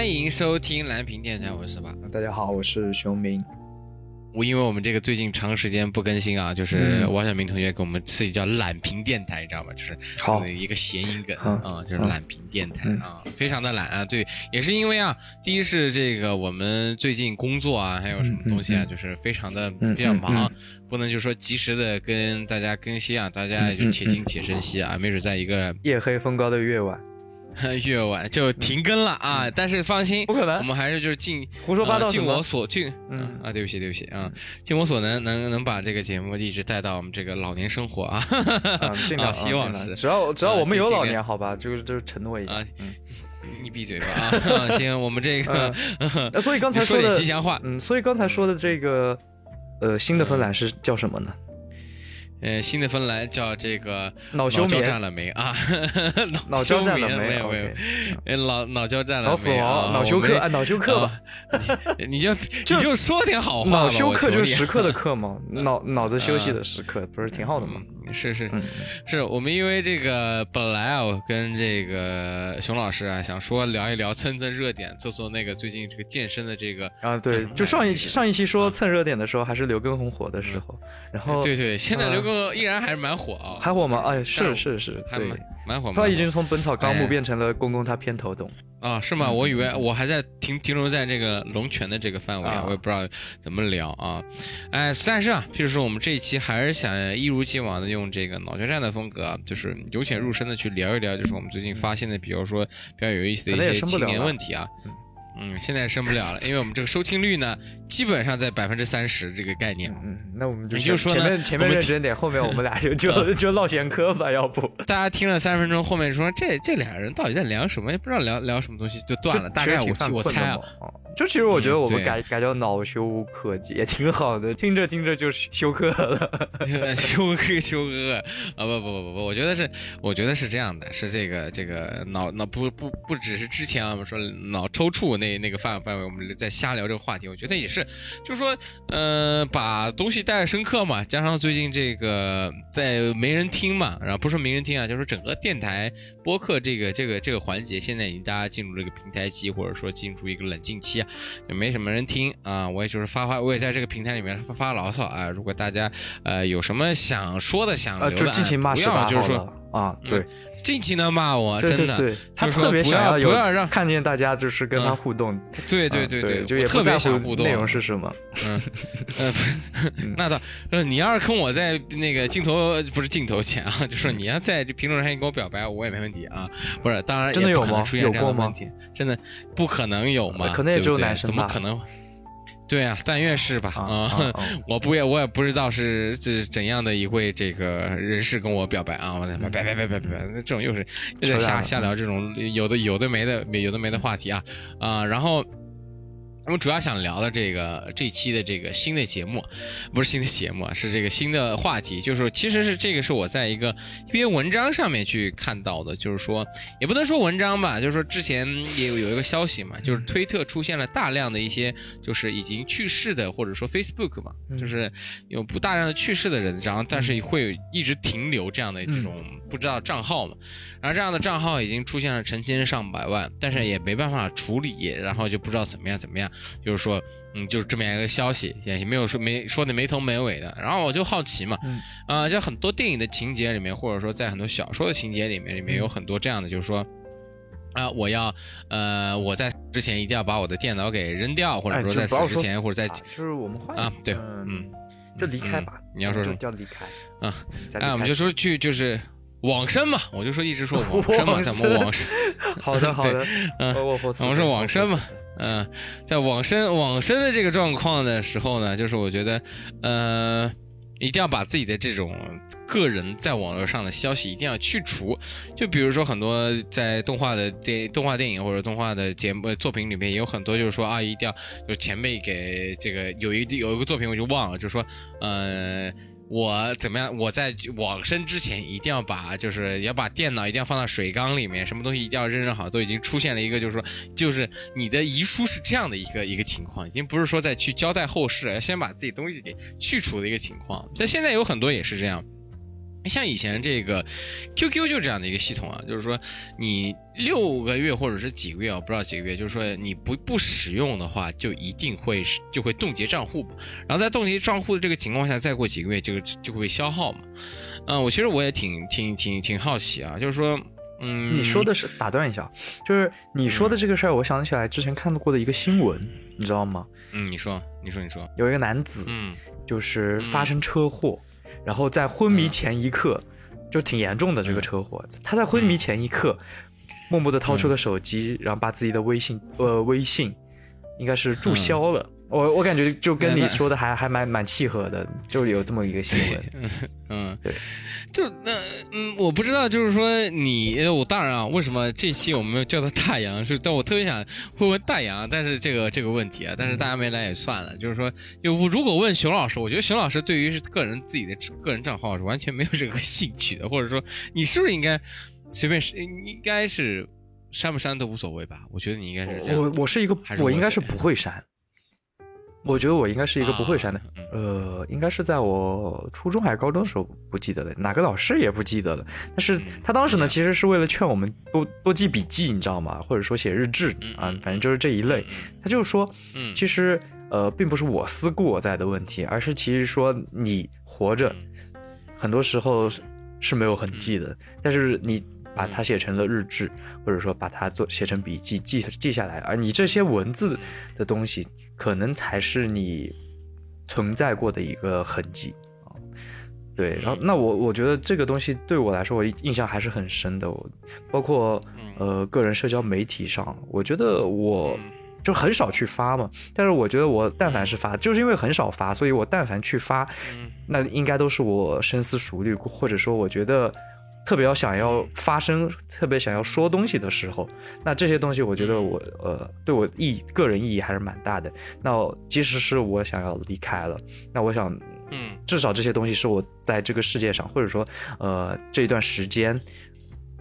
哎，欢迎收听蓝屏电台，我是吧？大家好，我是熊明。我因为我们这个最近长时间不更新啊，就是王小明同学给我们自己叫懒屏电台，你知道吗？就是好一个谐音梗啊，就是懒屏电台啊，非常的懒啊。对，也是因为啊，第一是这个我们最近工作啊，还有什么东西啊，就是非常的比较忙，不能就说及时的跟大家更新啊，大家就且听且珍惜啊，没准在一个夜黑风高的夜晚。越晚就停更了啊！但是放心，不可能，我们还是就是尽胡说八道，尽我所尽，嗯。啊，对不起对不起啊，尽我所能，能能把这个节目一直带到我们这个老年生活啊，尽量希望是，只要只要我们有老年，好吧，就是就是承诺一下，你闭嘴吧啊！行，我们这个，所以刚才说的吉祥话，嗯，所以刚才说的这个，呃，新的芬兰是叫什么呢？呃，新的芬兰叫这个脑胶战了没啊？脑胶战了没？没有没有，呃，脑脑胶战了脑死亡，脑休克，哎，脑休克吧。你就 你就说点好话脑休克就是时刻的 刻嘛，脑脑子休息的时刻，不是挺好的吗？是是是，我们因为这个本来啊，我跟这个熊老师啊，想说聊一聊蹭蹭热点，做做那个最近这个健身的这个啊，对，就上一期上一期说蹭热点的时候，还是刘畊宏火的时候，然后对对，现在刘畊。依然还是蛮火啊，还火吗？哎，是是是，还蛮蛮火。他已经从《本草纲目》变成了公公他偏头痛啊？是吗？我以为我还在停停留在这个龙泉的这个范围啊，我也不知道怎么聊啊。哎，但是啊，譬如说我们这一期还是想一如既往的用这个脑决战的风格，就是由浅入深的去聊一聊，就是我们最近发现的，比如说比较有意思的一些青年问题啊。嗯，现在升不了了，因为我们这个收听率呢，基本上在百分之三十这个概念。嗯，那我们就就说前面前面认真点，后面我们俩就就 就唠闲嗑吧，要不大家听了三十分钟，后面说这这俩人到底在聊什么？也不知道聊聊什么东西，就断了。大概我我猜啊。就其实我觉得我们改改叫恼羞克也挺好的，听着听着就休克了，休克休克啊不不不不不，我觉得是我觉得是这样的，是这个这个脑脑不不不只是之前我们说脑抽搐那那个范范围，我们在瞎聊这个话题，我觉得也是，就是说呃把东西带深刻嘛，加上最近这个在没人听嘛，然后不是没人听啊，就是整个电台播客这个这个这个环节，现在已经大家进入这个平台期，或者说进入一个冷静期啊。也没什么人听啊，我也就是发发，我也在这个平台里面发发牢骚啊。如果大家呃有什么想说的、想留的，不要就是说啊，对，尽情的骂我，真的，对他特别想要不要让看见大家就是跟他互动，对对对对，就也特别想互动。内容是什么？嗯嗯，那倒，你要是跟我在那个镜头不是镜头前啊，就说你要在这评论上跟我表白，我也没问题啊。不是，当然真的有吗？有过吗？真的不可能有吗？可能也只有男生怎么可能？对啊，但愿是吧？啊，我不也我也不知道是是怎样的一位这个人士跟我表白啊！我别别别别别别，那这种又是又在瞎瞎聊这种有的有的没的有的没的话题啊啊，然后。我们主要想聊的这个这期的这个新的节目，不是新的节目啊，是这个新的话题，就是其实是这个是我在一个一篇文章上面去看到的，就是说也不能说文章吧，就是说之前也有有一个消息嘛，就是推特出现了大量的一些就是已经去世的，或者说 Facebook 嘛，就是有不大量的去世的人，然后但是会一直停留这样的这种不知道账号嘛，然后这样的账号已经出现了成千上百万，但是也没办法处理，然后就不知道怎么样怎么样。就是说，嗯，就是这么样一个消息，也没有说没说的没头没尾的。然后我就好奇嘛，啊，就很多电影的情节里面，或者说在很多小说的情节里面，里面有很多这样的，就是说，啊，我要，呃，我在之前一定要把我的电脑给扔掉，或者说在死之前，或者在就是我们换啊，对，嗯，就离开吧。你要说什么叫离开啊？哎，我们就说去就是往生嘛，我就说一直说往生嘛，咱们往生？好 的好的，嗯，我们说往生嘛。嗯，在往生往生的这个状况的时候呢，就是我觉得，呃，一定要把自己的这种个人在网络上的消息一定要去除。就比如说很多在动画的电动画电影或者动画的节目作品里面，也有很多就是说啊，一定要就前辈给这个有一有一个作品我就忘了，就说，呃。我怎么样？我在往生之前一定要把，就是要把电脑一定要放到水缸里面，什么东西一定要扔扔好，都已经出现了一个，就是说，就是你的遗书是这样的一个一个情况，已经不是说再去交代后事，要先把自己东西给去除的一个情况。在现在有很多也是这样，像以前这个 QQ 就这样的一个系统啊，就是说你六个月或者是几个月啊，不知道几个月，就是说你不不使用的话，就一定会就会冻结账户，然后在冻结账户的这个情况下，再过几个月就就会被消耗嘛。嗯，我其实我也挺挺挺挺好奇啊，就是说，嗯，你说的是打断一下，就是你说的这个事儿，我想起来之前看到过的一个新闻，你知道吗？嗯，你说，你说，你说，有一个男子，嗯，就是发生车祸。然后在昏迷前一刻，就挺严重的这个车祸。他在昏迷前一刻，默默的掏出了手机，然后把自己的微信，呃，微信，应该是注销了。我我感觉就跟你说的还还蛮蛮契合的，就有这么一个新闻。嗯，对，就那嗯，我不知道，就是说你我当然啊，为什么这期我们叫他大洋？是，但我特别想问问大洋，但是这个这个问题啊，但是大家没来也算了。就是说，就如果问熊老师，我觉得熊老师对于是个人自己的个人账号是完全没有任何兴趣的，或者说你是不是应该随便是应该是删不删都无所谓吧？我觉得你应该是这样。我我是一个，我应该是不会删。我觉得我应该是一个不会删的，呃，应该是在我初中还是高中的时候，不记得了，哪个老师也不记得了。但是他当时呢，其实是为了劝我们多多记笔记，你知道吗？或者说写日志啊，反正就是这一类。他就是说，其实呃，并不是我思故我在的问题，而是其实说你活着，很多时候是没有痕迹的，但是你把它写成了日志，或者说把它做写成笔记记记下来，而你这些文字的东西。可能才是你存在过的一个痕迹啊，对，然后那我我觉得这个东西对我来说，我印象还是很深的。我包括呃个人社交媒体上，我觉得我就很少去发嘛。但是我觉得我但凡是发，就是因为很少发，所以我但凡去发，那应该都是我深思熟虑，或者说我觉得。特别要想要发声，特别想要说东西的时候，那这些东西我觉得我呃对我意个人意义还是蛮大的。那即使是我想要离开了，那我想，嗯，至少这些东西是我在这个世界上，或者说呃这一段时间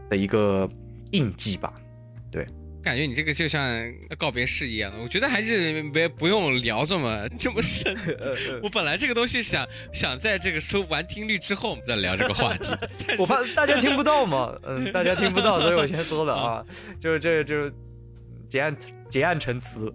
的一个印记吧，对。感觉你这个就像告别式一样的，我觉得还是别不用聊这么这么深。我本来这个东西想想在这个收完听率之后，我们再聊这个话题。我怕大家听不到嘛，嗯，大家听不到，所以我先说了啊，就是这就是结案结案陈词。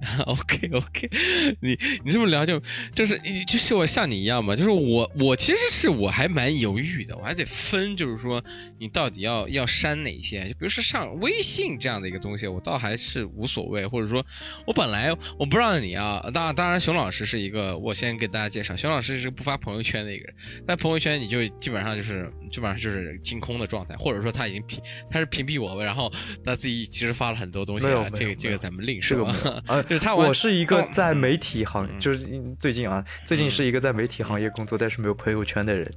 OK OK，你你这么聊就就是就是我像你一样嘛，就是我我其实是我还蛮犹豫的，我还得分，就是说你到底要要删哪些，就比如说上微信这样的一个东西，我倒还是无所谓，或者说我本来我不知道你啊，当当然熊老师是一个，我先给大家介绍，熊老师是不发朋友圈的一个人，在朋友圈你就基本上就是基本上就是清空的状态，或者说他已经屏他是屏蔽我了，然后他自己其实发了很多东西啊，这个这个咱们另说啊。就是他，我是一个在媒体行，就是最近啊，最近是一个在媒体行业工作，但是没有朋友圈的人，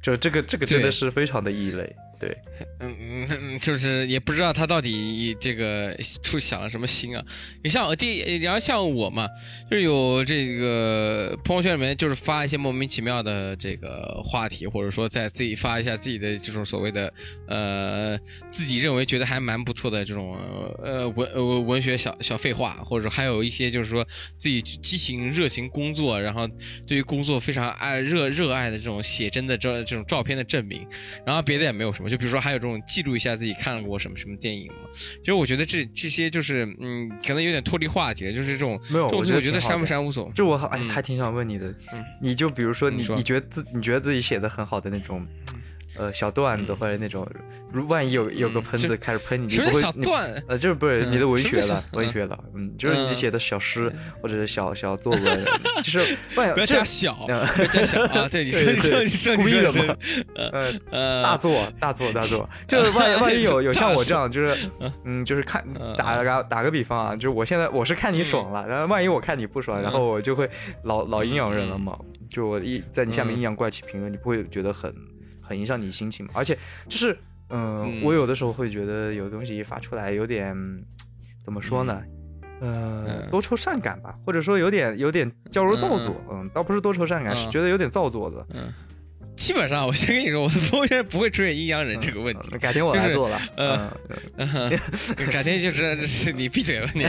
就这个这个真的是非常的异类。对，嗯嗯，就是也不知道他到底这个处想了什么心啊。你像我第，然后像我嘛，就是有这个朋友圈里面就是发一些莫名其妙的这个话题，或者说在自己发一下自己的这种所谓的呃自己认为觉得还蛮不错的这种呃文呃文学小小废话，或者还有一些就是说自己激情热情工作，然后对于工作非常爱热热爱的这种写真的这这种照片的证明，然后别的也没有什么。就比如说，还有这种记录一下自己看过什么什么电影嘛？其实我觉得这这些就是，嗯，可能有点脱离话题了。就是这种没有，我觉得删不删无所谓。就我还还挺想问你的，你就比如说你你觉得自你觉得自己写的很好的那种。呃，小段子或者那种，如万一有有个喷子开始喷你，你不会，呃，就是不是你的文学了，文学了，嗯，就是你写的小诗或者是小小作文，就是万不要加小，不要加小啊，对，你说你说你说故意的吗？呃，大作大作大 作，就是万万一有有像我这样，就是嗯，就是看打个打个比方啊，就是我现在我是看你爽了，然后万一我看你不爽，然后我就会老老阴阳人了嘛，就我一在你下面阴阳怪气评论，你不会觉得很。很影响你心情嘛，而且就是，嗯，我有的时候会觉得有东西发出来有点，怎么说呢，呃，多愁善感吧，或者说有点有点矫揉造作，嗯，倒不是多愁善感，是觉得有点造作的。基本上，我先跟你说，我的朋友圈不会出现阴阳人这个问题。改天我来做了。嗯，改天就是你闭嘴吧你。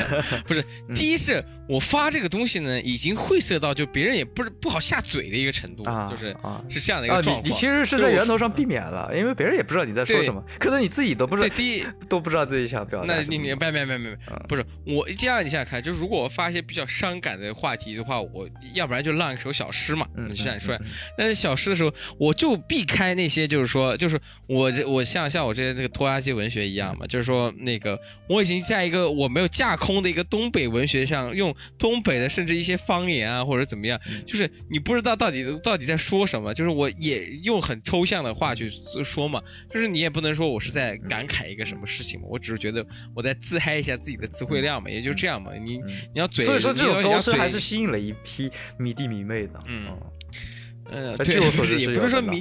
不是，第一是我发这个东西呢，已经晦涩到就别人也不是不好下嘴的一个程度，就是是这样的一个状况。你其实是在源头上避免了，因为别人也不知道你在说什么，可能你自己都不知道。第一都不知道自己想表达。那你你别别别别别，不是我这样你想想看，就是如果我发一些比较伤感的话题的话，我要不然就浪一首小诗嘛，就像你说。但是小诗的时候，我就避开那些，就是说，就是我这我像像我之前这个拖拉机文学一样嘛，就是说那个我已经在一个我没有架空的一个东北文学上，用东北的甚至一些方言啊或者怎么样，就是你不知道到底到底在说什么，就是我也用很抽象的话去说嘛，就是你也不能说我是在感慨一个什么事情嘛，我只是觉得我在自嗨一下自己的词汇量嘛，也就这样嘛，你你要嘴，所以说这种高深还是吸引了一批迷弟迷妹的，嗯。呃，对，也不是说迷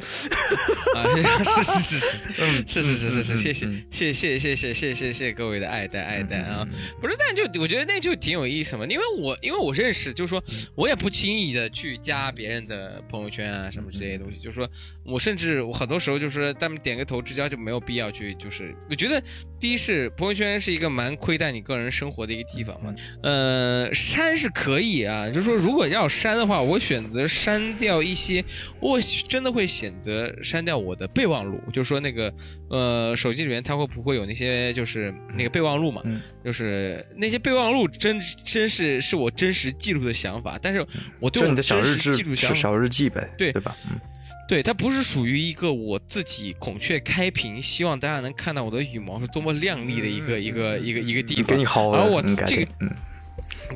啊，是是是是，嗯，是是是是是，谢谢谢谢谢谢谢谢谢谢谢各位的爱戴爱戴啊，不是，但就我觉得那就挺有意思嘛，因为我因为我认识，就是说我也不轻易的去加别人的朋友圈啊什么这些东西，就是说我甚至我很多时候就是他们点个头之交就没有必要去，就是我觉得第一是朋友圈是一个蛮亏待你个人生活的一个地方嘛，呃，删是可以啊，就是说如果要删的话，我选择删掉一些。我真的会选择删掉我的备忘录，就是说那个，呃，手机里面它会不会有那些就是那个备忘录嘛？就是那些备忘录真真是是我真实记录的想法，但是我对我的真实记录想小日记呗，对对吧？嗯，对，它不是属于一个我自己孔雀开屏，希望大家能看到我的羽毛是多么亮丽的一个一个一个一个地方，而我这个。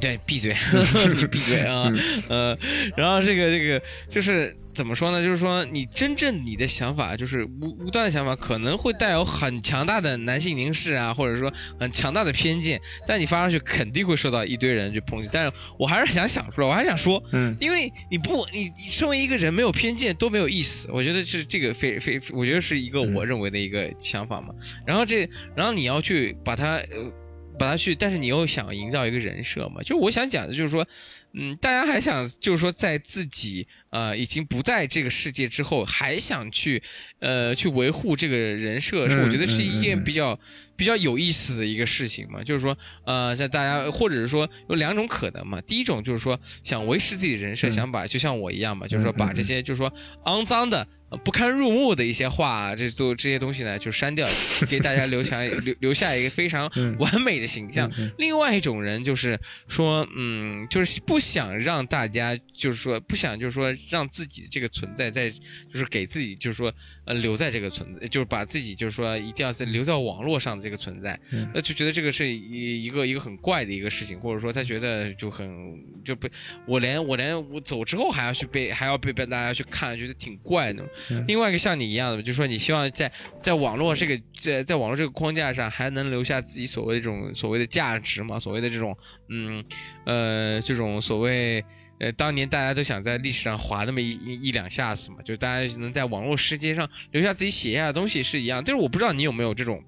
对，闭嘴，你闭嘴啊！呃，然后这个这个就是怎么说呢？就是说你真正你的想法，就是无无端的想法，可能会带有很强大的男性凝视啊，或者说很强大的偏见，但你发上去肯定会受到一堆人去抨击。但是我还是想想出来，我还想说，嗯，因为你不，你你身为一个人没有偏见都没有意思。我觉得是这个非非，我觉得是一个我认为的一个想法嘛。然后这，然后你要去把它呃。把它去，但是你又想营造一个人设嘛？就我想讲的就是说，嗯，大家还想就是说，在自己呃已经不在这个世界之后，还想去呃去维护这个人设，是我觉得是一件比较比较有意思的一个事情嘛。就是说，呃，在大家或者是说有两种可能嘛。第一种就是说想维持自己的人设，想把就像我一样嘛，就是说把这些就是说肮脏的。不堪入目的一些话，这都这些东西呢，就删掉，给大家留下留留下一个非常完美的形象。另外一种人就是说，嗯，就是不想让大家，就是说不想，就是说让自己这个存在在，就是给自己，就是说呃留在这个存在，就是把自己就是说一定要在留在网络上的这个存在，那就觉得这个是一一个一个很怪的一个事情，或者说他觉得就很就被我连我连我走之后还要去被还要被被大家去看，觉得挺怪的。另外一个像你一样的，就是说你希望在在网络这个在在网络这个框架上还能留下自己所谓的这种所谓的价值嘛？所谓的这种嗯呃这种所谓呃当年大家都想在历史上划那么一一两下子嘛，就大家能在网络世界上留下自己写下的东西是一样。就是我不知道你有没有这种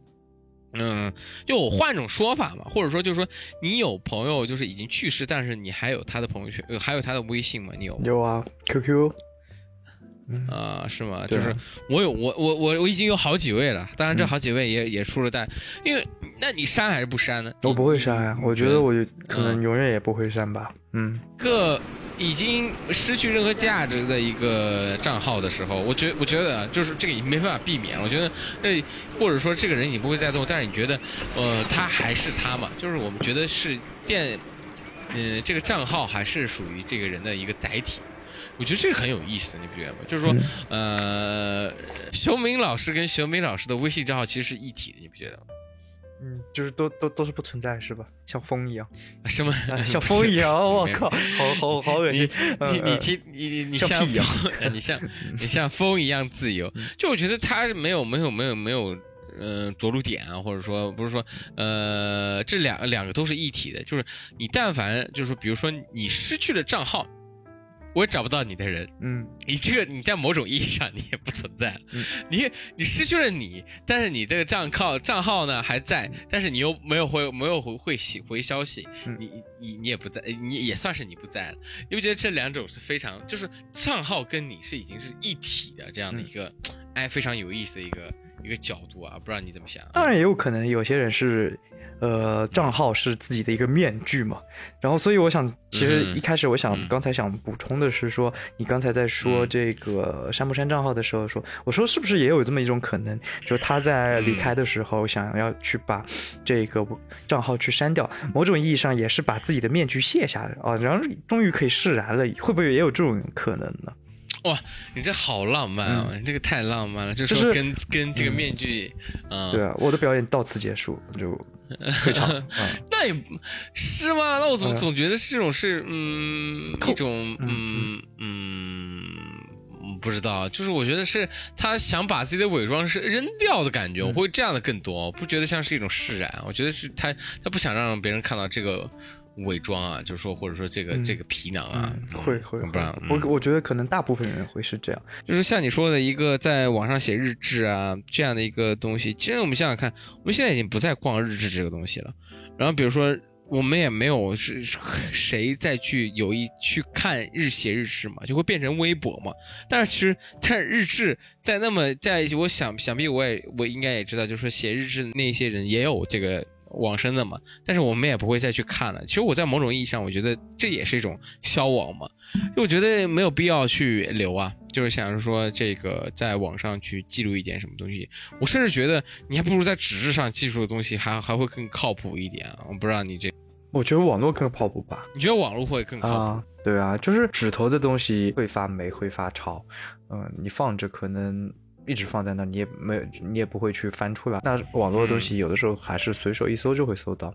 嗯，就我换种说法嘛，或者说就是说你有朋友就是已经去世，但是你还有他的朋友圈，还有他的微信吗？你有？有啊，QQ。啊，是吗？就是我有我我我我已经有好几位了，当然这好几位也也出了但，因为那你删还是不删呢？我不会删呀，我觉得我可能永远也不会删吧。嗯，个已经失去任何价值的一个账号的时候，我觉我觉得就是这个已经没办法避免。我觉得那或者说这个人已经不会再动，但是你觉得呃他还是他嘛？就是我们觉得是电，嗯，这个账号还是属于这个人的一个载体。我觉得这个很有意思，你不觉得吗？就是说，呃，熊明老师跟熊明老师的微信账号其实是一体的，你不觉得吗？嗯，就是都都都是不存在，是吧？像风一样，什么 像风一样？我靠，好好好恶心！你你你你你像一样，你像你像风一样自由。就我觉得他没有没有没有没有，呃，着陆点啊，或者说不是说，呃，这两两个都是一体的。就是你但凡就是说，比如说你失去了账号。我找不到你的人，嗯，你这个你在某种意义上你也不存在，你你失去了你，但是你这个账号账号呢还在，但是你又没有回没有回回回消息，你你你也不在，你也算是你不在了，你不觉得这两种是非常就是账号跟你是已经是一体的这样的一个哎非常有意思的一个一个角度啊，不知道你怎么想？当然也有可能有些人是。呃，账号是自己的一个面具嘛，然后所以我想，其实一开始我想刚才想补充的是说，你刚才在说这个山不山账号的时候，说我说是不是也有这么一种可能，就是他在离开的时候想要去把这个账号去删掉，某种意义上也是把自己的面具卸下来啊，然后终于可以释然了，会不会也有这种可能呢？哇，你这好浪漫啊！你这个太浪漫了，就是跟跟这个面具，嗯，对啊，我的表演到此结束就。退场，那也是吗？那我总总觉得这种是，嗯，一种，嗯嗯，不知道，就是我觉得是他想把自己的伪装是扔掉的感觉，我会这样的更多，不觉得像是一种释然，我觉得是他他不想让别人看到这个。伪装啊，就是说，或者说这个这个皮囊啊，会会，不然我我觉得可能大部分人会是这样，就是像你说的一个在网上写日志啊这样的一个东西。其实我们想想看，我们现在已经不再逛日志这个东西了。然后比如说，我们也没有是谁再去有意去看日写日志嘛，就会变成微博嘛。但是其实，但日志在那么在，我想想必我也我应该也知道，就是说写日志那些人也有这个。往生的嘛，但是我们也不会再去看了。其实我在某种意义上，我觉得这也是一种消亡嘛，就我觉得没有必要去留啊。就是想着说这个在网上去记录一点什么东西，我甚至觉得你还不如在纸质上记录的东西还还会更靠谱一点。我不知道你这，我觉得网络更靠谱吧？你觉得网络会更靠谱？对啊，就是纸头的东西会发霉会发潮，嗯，你放着可能。一直放在那，你也没有，你也不会去翻出来。那网络的东西有的时候还是随手一搜就会搜到，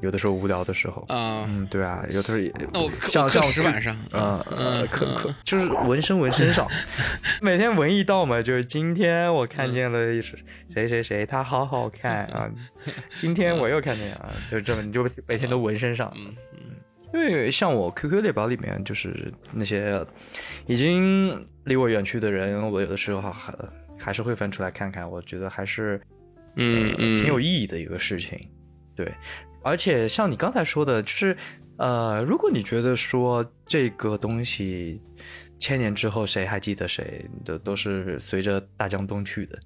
有的时候无聊的时候啊，嗯，对啊，有的时候也像像石板上，嗯嗯，可可就是纹身纹身上，每天纹一道嘛，就是今天我看见了谁谁谁，他好好看啊，今天我又看见啊，就这么你就每天都纹身上，因为像我 QQ 列表里面就是那些已经。离我远去的人，我有的时候还还是会翻出来看看，我觉得还是，嗯嗯，挺有意义的一个事情，对。而且像你刚才说的，就是呃，如果你觉得说这个东西千年之后谁还记得谁都，都是随着大江东去的，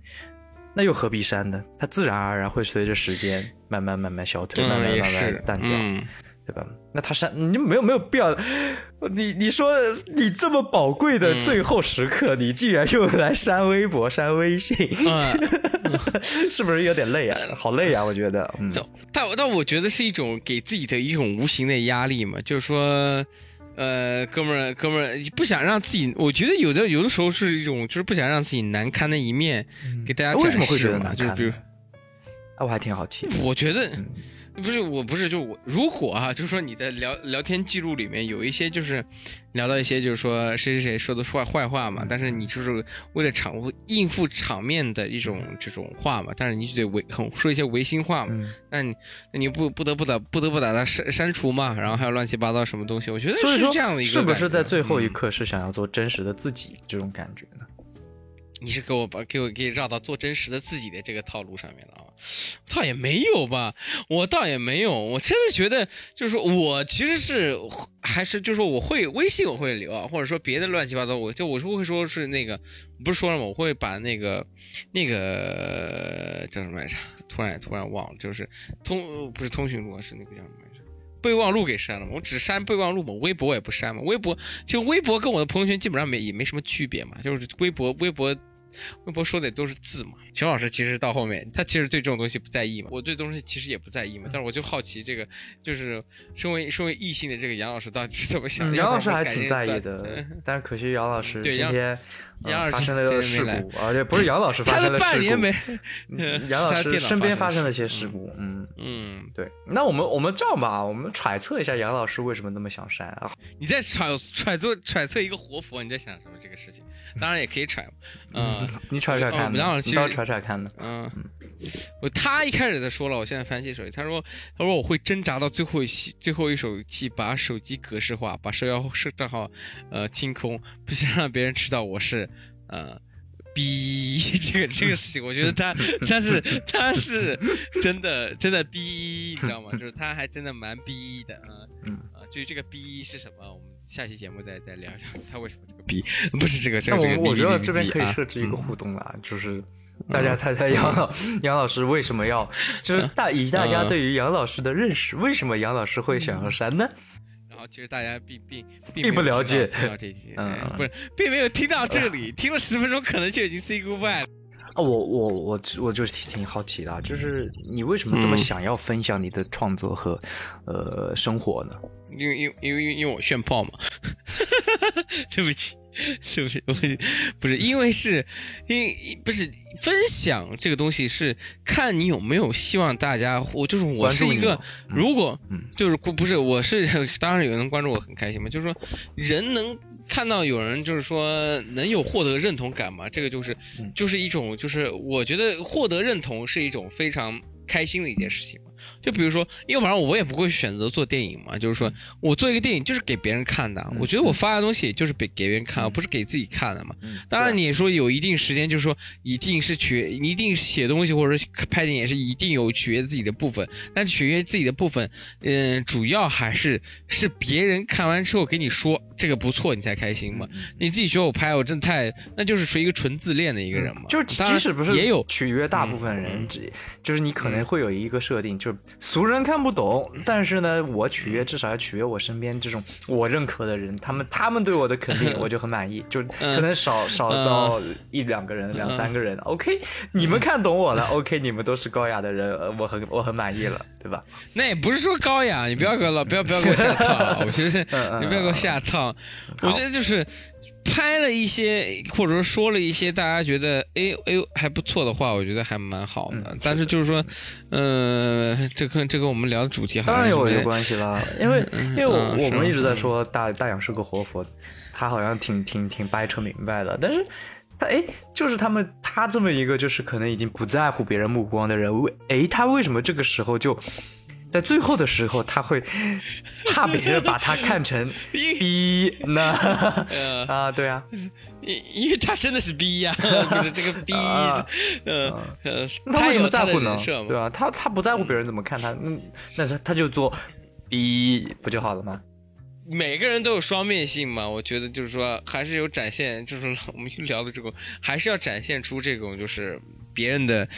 那又何必删呢？它自然而然会随着时间慢慢慢慢消退，慢慢慢慢淡掉。对吧？那他删你就没有没有必要，你你说你这么宝贵的最后时刻，你竟然用来删微博、删微信，是不是有点累啊？好累啊！我觉得，嗯，但但我觉得是一种给自己的一种无形的压力嘛，就是说，呃，哥们儿哥们儿不想让自己，我觉得有的有的时候是一种就是不想让自己难堪的一面给大家展示。为什么会觉得难堪？就比如，啊，我还挺好奇。我觉得。不是我，不是就我。如果啊，就是说你的聊聊天记录里面有一些，就是聊到一些，就是说谁谁谁说的坏坏话嘛。但是你就是为了场应付场面的一种这种话嘛。但是你就得违很说一些违心话嘛。那你那你不不得不打不得不打它删删除嘛。然后还有乱七八糟什么东西，我觉得是这样的一个。是不是在最后一刻是想要做真实的自己这种感觉呢？你是给我把给我给绕到做真实的自己的这个套路上面了啊？倒也没有吧，我倒也没有，我真的觉得就是说我其实是还是就是说我会微信我会留啊，或者说别的乱七八糟，我就我是会说是那个不是说了吗？我会把那个那个叫什么来着？突然突然忘了，就是通不是通讯录是那个叫什么？备忘录给删了嘛？我只删备忘录嘛，微博我也不删嘛。微博就微博跟我的朋友圈基本上没也没什么区别嘛，就是微博微博。微博说的都是字嘛，熊老师其实到后面，他其实对这种东西不在意嘛，我对东西其实也不在意嘛，但是我就好奇这个，就是身为身为异性的这个杨老师到底是怎么想的？杨老师还挺在意的，但是可惜杨老师今天。杨老师发生了事故，而且不是杨老师发生了事故，杨老师身边发生了些事故。嗯嗯，对。那我们我们这样吧，我们揣测一下杨老师为什么那么想删啊？你在揣揣测揣测一个活佛，你在想什么这个事情？当然也可以揣。嗯，你揣揣看，杨老师，你倒揣揣看呢。嗯，我他一开始在说了，我现在翻起手机，他说他说我会挣扎到最后一最后一手气，把手机格式化，把社交社账号呃清空，不想让别人知道我是呃。逼 这个这个事情，我觉得他他是他是真的真的逼，你知道吗？就是他还真的蛮逼的啊啊！至于这个逼是什么，我们下期节目再再聊聊他为什么这个逼，不是这个这个这个。我觉得这边可以设置一个互动啦，就是大家猜猜杨老 杨老师为什么要，就是大以大家对于杨老师的认识，为什么杨老师会想要删呢？然后其实大家并并并不了解。听到这集，嗯，不是，并没有听到这里，听了十分钟，可能就已经 say goodbye 了。啊，我我我我就是挺挺好奇的，就是你为什么这么想要分享你的创作和呃生活呢？因为因为因为因为我炫炮嘛，对不起。是不是？不是，不是，因为是，因不是分享这个东西是看你有没有希望大家，我就是我是一个，如果就是不是我是当然有人关注我很开心嘛，就是说人能看到有人就是说能有获得认同感嘛，这个就是就是一种就是我觉得获得认同是一种非常开心的一件事情。就比如说，因为反正我也不会选择做电影嘛，就是说我做一个电影就是给别人看的。我觉得我发的东西就是给给别人看，而不是给自己看的嘛。当然你说有一定时间，就是说一定是取，一定写东西或者说拍电影是一定有取悦自己的部分，但取悦自己的部分，嗯，主要还是是别人看完之后给你说这个不错，你才开心嘛。你自己觉得我拍我真的太，那就是属于一个纯自恋的一个人嘛。就是即使不是也有取悦大部分人，就是你可能会有一个设定，就。俗人看不懂，但是呢，我取悦至少要取悦我身边这种我认可的人，他们他们对我的肯定，我就很满意。就 可能少少到一两个人、两三个人，OK，你们看懂我了，OK，你们都是高雅的人，我很我很满意了，对吧？那也不是说高雅，你不要给我老不要不要给我下套，我觉得 你不要给我下套，我觉得就是。拍了一些，或者说说了一些大家觉得哎哎还不错的话，我觉得还蛮好的。但是就是说，嗯，这跟这跟我们聊的主题当然有有关系了，因为因为我我们一直在说大大洋是个活佛，他好像挺挺挺掰扯明白的。但是他哎，就是他们他这么一个就是可能已经不在乎别人目光的人，为哎他为什么这个时候就？在最后的时候，他会 怕别人把他看成逼呢？啊，对啊，因因为他真的是逼呀，不是这个逼，嗯呃，他为什么在乎呢？对吧？他他不在乎别人怎么看他，那那他他就做逼不就好了吗？每个人都有双面性嘛，我觉得就是说还是有展现，就是我们聊的这个，还是要展现出这种就是。别人的，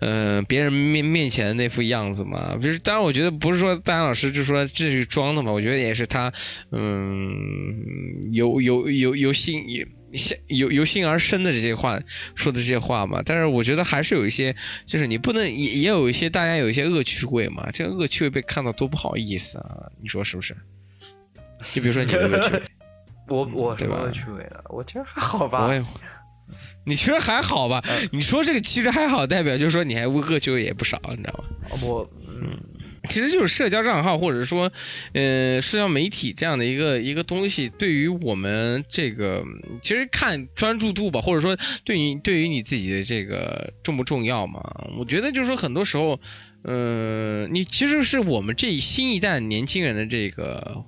呃，别人面面前的那副样子嘛，比如，当然，我觉得不是说大杨老师就说这是装的嘛，我觉得也是他，嗯，由由由由心由由心而生的这些话说的这些话嘛。但是我觉得还是有一些，就是你不能也也有一些大家有一些恶趣味嘛，这个恶趣味被看到多不好意思啊，你说是不是？就比如说你的恶趣味，我我什么恶趣味了？我觉得还好吧。你其实还好吧？你说这个其实还好，代表就是说你还恶趣味也不少，你知道吗？我嗯，其实就是社交账号或者说，呃，社交媒体这样的一个一个东西，对于我们这个其实看专注度吧，或者说对于对于你自己的这个重不重要嘛？我觉得就是说很多时候，呃，你其实是我们这新一代年轻人的这个。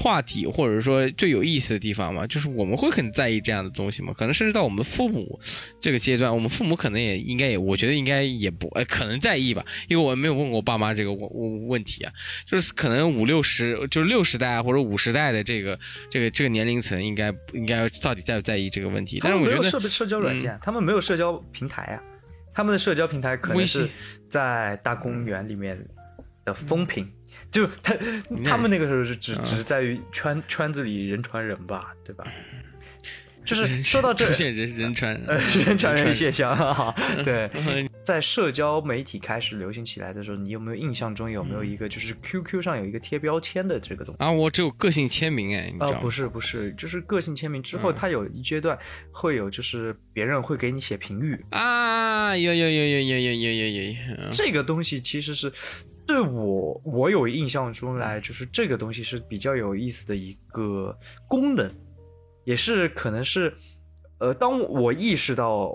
话题或者说最有意思的地方嘛，就是我们会很在意这样的东西嘛。可能甚至到我们父母这个阶段，我们父母可能也应该也，我觉得应该也不，呃，可能在意吧。因为我没有问过我爸妈这个问问问题啊，就是可能五六十，就是六十代或者五十代的这个这个这个年龄层，应该应该到底在不在意这个问题？但是我觉得社社交软件，他们没有社交平台啊，他们的社交平台可能是在大公园里面的风评。就他他们那个时候是只只是在于圈圈子里人传人吧，对吧？就是说到这出现人人传人人传人。现象哈，对，在社交媒体开始流行起来的时候，你有没有印象中有没有一个就是 QQ 上有一个贴标签的这个东西？啊？我只有个性签名哎，啊不是不是，就是个性签名。之后，它有一阶段会有就是别人会给你写评语。啊，有有有有有有有有有，这个东西其实是。对我，我有印象中来，就是这个东西是比较有意思的一个功能，也是可能是，呃，当我意识到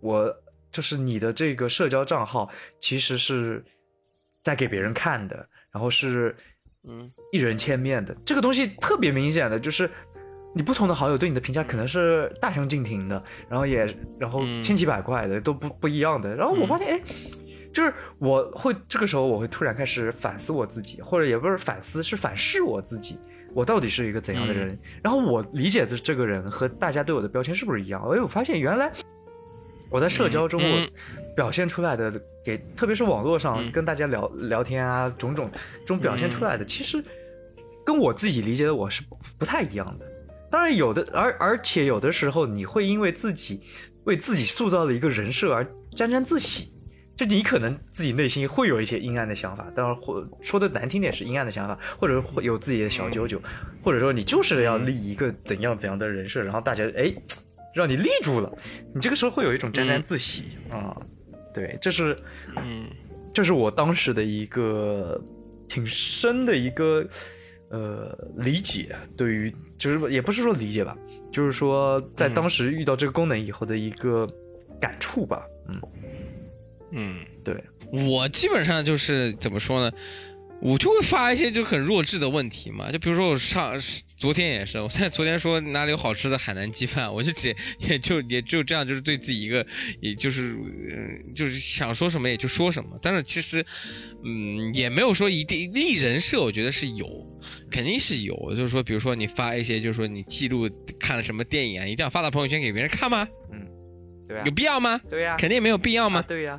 我就是你的这个社交账号其实是在给别人看的，然后是嗯一人千面的，这个东西特别明显的就是。你不同的好友对你的评价可能是大相径庭的，然后也然后千奇百怪的都不不一样的。然后我发现，哎，就是我会这个时候我会突然开始反思我自己，或者也不是反思，是反噬我自己，我到底是一个怎样的人？然后我理解的这个人和大家对我的标签是不是一样？哎，我发现原来我在社交中我表现出来的，给特别是网络上跟大家聊聊天啊，种种中表现出来的，其实跟我自己理解的我是不太一样的。当然有的，而而且有的时候你会因为自己为自己塑造了一个人设而沾沾自喜，就你可能自己内心会有一些阴暗的想法，当然或说的难听点是阴暗的想法，或者会有自己的小九九，或者说你就是要立一个怎样怎样的人设，然后大家哎让你立住了，你这个时候会有一种沾沾自喜啊，对，这是嗯，这是我当时的一个挺深的一个。呃，理解对于就是也不是说理解吧，就是说在当时遇到这个功能以后的一个感触吧。嗯嗯，对我基本上就是怎么说呢？我就会发一些就很弱智的问题嘛，就比如说我上昨天也是，我在昨天说哪里有好吃的海南鸡饭，我就只 也就也就这样，就是对自己一个，也就是嗯，就是想说什么也就说什么，但是其实，嗯，也没有说一定立人设，我觉得是有，肯定是有，就是说，比如说你发一些，就是说你记录看了什么电影啊，一定要发到朋友圈给别人看吗？嗯，对有必要吗？对呀，肯定没有必要吗？对呀。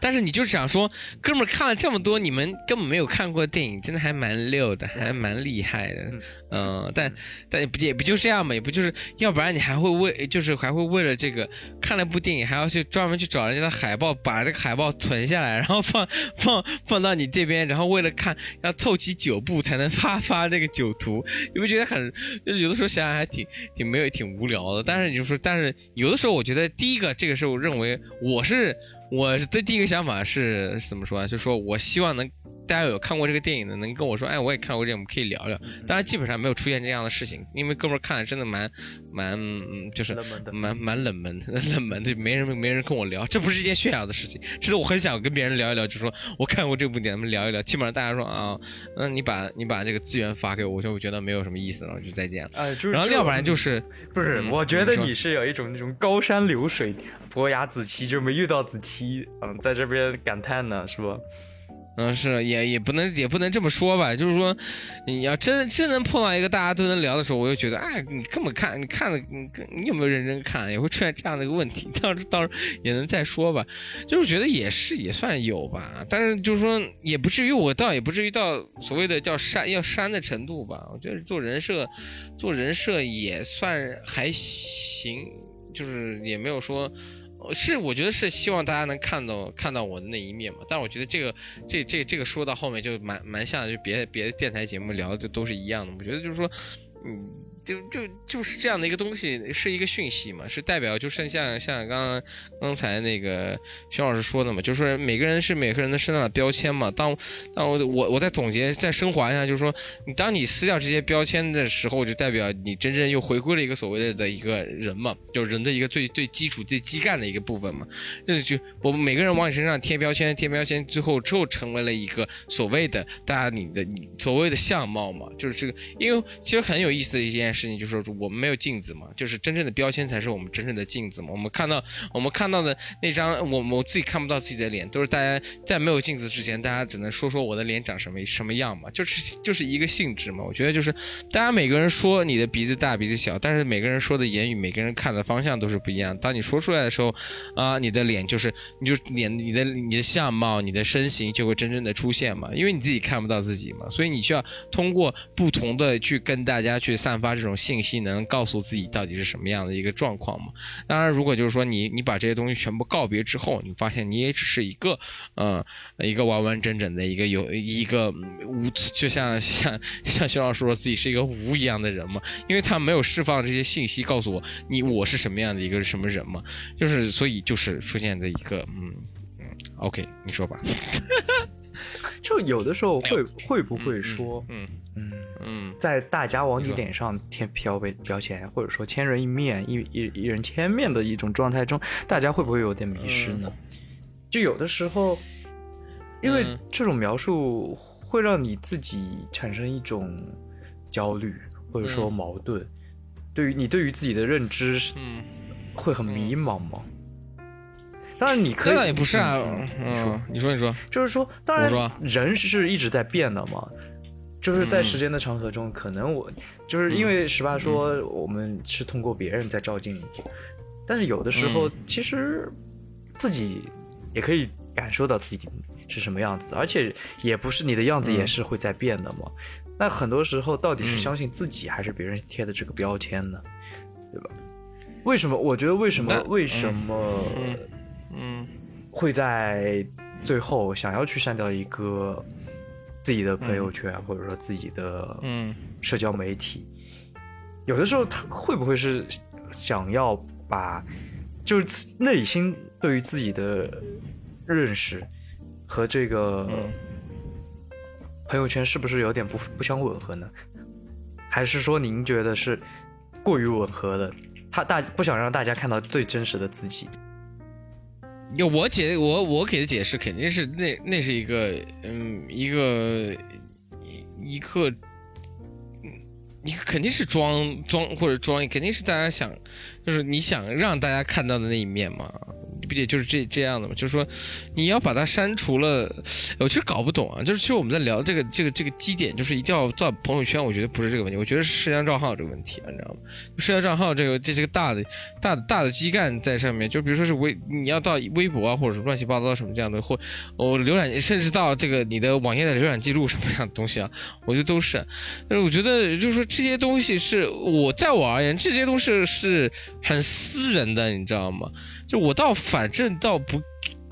但是你就是想说，哥们儿看了这么多，你们根本没有看过电影，真的还蛮溜的，还蛮厉害的，嗯，但但也不也不就这样嘛，也不就是，要不然你还会为，就是还会为了这个看了部电影，还要去专门去找人家的海报，把这个海报存下来，然后放放放到你这边，然后为了看要凑齐九部才能发发这个九图，你不觉得很，有的时候想想还挺挺没有挺无聊的。但是你就说，但是有的时候我觉得第一个这个时候认为我是。我的第一个想法是怎么说啊？就是说我希望能。大家有看过这个电影的，能跟我说，哎，我也看过这，我们可以聊聊。当然，基本上没有出现这样的事情，因为哥们儿看的真的蛮蛮，就是蛮蛮冷门，冷门的，没人没人跟我聊。这不是一件炫耀的事情，其实我很想跟别人聊一聊，就说我看过这部电影，咱们聊一聊。基本上大家说啊，那你把你把这个资源发给我，我就觉得没有什么意思了，就再见了。哎，就是，然后要不然就是不是？我觉得你是有一种那种高山流水，伯牙子期就没遇到子期，嗯，在这边感叹呢，是吧？嗯，是也也不能也不能这么说吧，就是说，你要真真能碰到一个大家都能聊的时候，我就觉得，哎，你根本看你看的，你你有没有认真看，也会出现这样的一个问题，到时到时也能再说吧，就是觉得也是也算有吧，但是就是说也不至于我倒也不至于到所谓的叫删要删的程度吧，我觉得做人设，做人设也算还行，就是也没有说。是，我觉得是希望大家能看到看到我的那一面嘛。但是我觉得这个这这这个说到后面就蛮蛮像，就别别的电台节目聊的都是一样的。我觉得就是说，嗯。就就就是这样的一个东西，是一个讯息嘛，是代表，就是像像刚刚才那个徐老师说的嘛，就是说每个人是每个人的身上的标签嘛。当当我我我在总结再升华一下，就是说，你当你撕掉这些标签的时候，就代表你真正又回归了一个所谓的的一个人嘛，就人的一个最最基础最基干的一个部分嘛。这就我们每个人往你身上贴标签，贴标签，最后之后成为了一个所谓的大家你的所谓的相貌嘛，就是这个，因为其实很有意思的一件。事情就是说，我们没有镜子嘛，就是真正的标签才是我们真正的镜子嘛。我们看到我们看到的那张，我我自己看不到自己的脸，都是大家在没有镜子之前，大家只能说说我的脸长什么什么样嘛，就是就是一个性质嘛。我觉得就是大家每个人说你的鼻子大鼻子小，但是每个人说的言语，每个人看的方向都是不一样。当你说出来的时候，啊，你的脸就是你就脸你的你的相貌你的身形就会真正的出现嘛，因为你自己看不到自己嘛，所以你需要通过不同的去跟大家去散发这种。这种信息能告诉自己到底是什么样的一个状况吗？当然，如果就是说你你把这些东西全部告别之后，你发现你也只是一个，呃，一个完完整整的一个有一个无，就像像像徐老师说自己是一个无一样的人嘛，因为他没有释放这些信息告诉我你我是什么样的一个什么人嘛，就是所以就是出现的一个嗯嗯，OK，你说吧。就有的时候会会不会说，嗯嗯嗯，在大家往你脸上贴标标标签，或者说千人一面、一一一人千面的一种状态中，大家会不会有点迷失呢？就有的时候，因为这种描述会让你自己产生一种焦虑，或者说矛盾。对于你对于自己的认知，嗯，会很迷茫吗？当然，你可以，那也不是啊。嗯，你说，你说，就是说，当然，人是一直在变的嘛。就是在时间的长河中，可能我就是因为十八说我们是通过别人在照镜子，但是有的时候其实自己也可以感受到自己是什么样子，而且也不是你的样子也是会在变的嘛。那很多时候到底是相信自己还是别人贴的这个标签呢？对吧？为什么？我觉得为什么？为什么？嗯，会在最后想要去删掉一个自己的朋友圈，或者说自己的嗯社交媒体，有的时候他会不会是想要把就是内心对于自己的认识和这个朋友圈是不是有点不不相吻合呢？还是说您觉得是过于吻合的？他大不想让大家看到最真实的自己。有我解我我给的解释肯定是那那是一个嗯一个一个嗯一个肯定是装装或者装肯定是大家想就是你想让大家看到的那一面嘛。不也就是这这样的嘛？就是说，你要把它删除了，我其实搞不懂啊。就是其实我们在聊这个这个这个基点，就是一定要造朋友圈。我觉得不是这个问题，我觉得是社交账号这个问题，你知道吗？社交账号这个这是个大的大的大的基干在上面。就比如说是微，你要到微博啊，或者是乱七八糟什么这样的，或我浏览，甚至到这个你的网页的浏览记录什么样的东西啊，我觉得都是。但是我觉得就是说这些东西是我在我而言，这些东西是很私人的，你知道吗？就我倒反正倒不，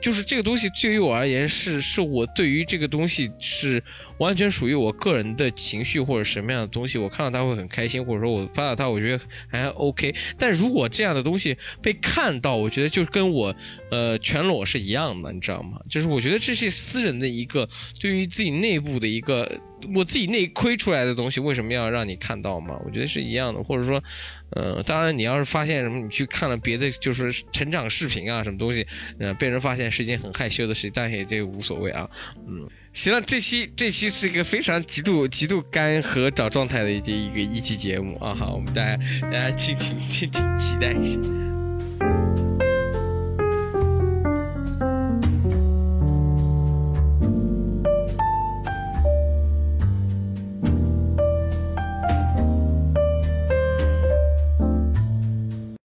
就是这个东西对于我而言是是我对于这个东西是完全属于我个人的情绪或者什么样的东西，我看到它会很开心，或者说我发到它我觉得还 OK。但如果这样的东西被看到，我觉得就跟我呃全裸是一样的，你知道吗？就是我觉得这是私人的一个对于自己内部的一个。我自己内窥出来的东西，为什么要让你看到嘛？我觉得是一样的，或者说，呃，当然你要是发现什么，你去看了别的，就是成长视频啊，什么东西，呃，被人发现是一件很害羞的事情，但也这无所谓啊。嗯，行了，这期这期是一个非常极度极度干和找状态的一一个一期节目啊，好，我们大家大家敬请敬请期待一下。